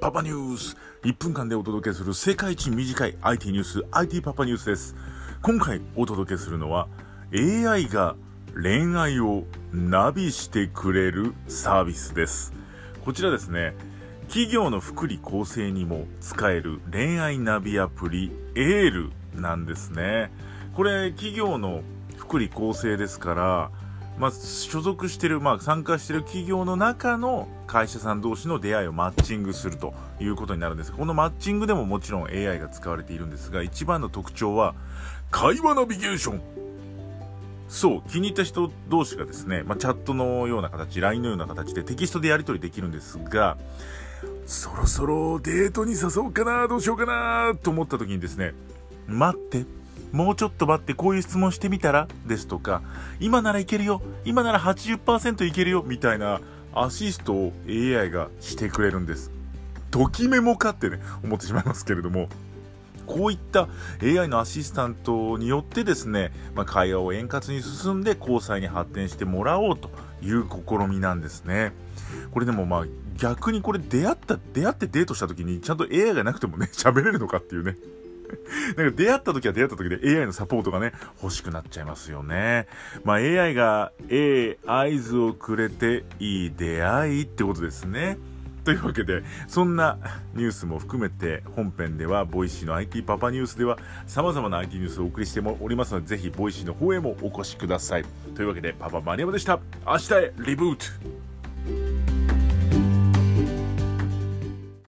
パパニュース1分間でお届けする世界一短い IT ニュース IT パパニュースです。今回お届けするのは AI が恋愛をナビしてくれるサービスです。こちらですね企業の福利厚生にも使える恋愛ナビアプリエールなんですね。これ企業の福利厚生ですからまあ、所属してる、まあ、参加してる企業の中の会社さん同士の出会いをマッチングするということになるんです。このマッチングでももちろん AI が使われているんですが一番の特徴は会話ナビゲーション。そう気に入った人同士がですね、まあ、チャットのような形 LINE のような形でテキストでやり取りできるんですがそろそろデートに誘おうかなどうしようかなと思った時にですね待って。もうちょっと待ってこういう質問してみたら？ですとか、今ならいけるよ今なら80%いけるよみたいなアシストを AI がしてくれるんです。ときメモかってね、思ってしまいますけれども、こういった AI のアシスタントによってですね、まあ、会話を円滑に進んで交際に発展してもらおうという試みなんですね。これでもまあ逆にこれ出会った、出会ってデートした時にちゃんと AI がなくてもね、喋れるのかっていうね。なんか出会った時は出会った時で AI のサポートがね、欲しくなっちゃいますよね。まあ AI が A、合図をくれていい出会いってことですね。というわけで、そんなニュースも含めて本編では、ボイシーの IT パパニュースでは様々な IT ニュースをお送りしておりますので、ぜひボイシーの方へもお越しください。というわけで、パパマニアムでした。明日へリブート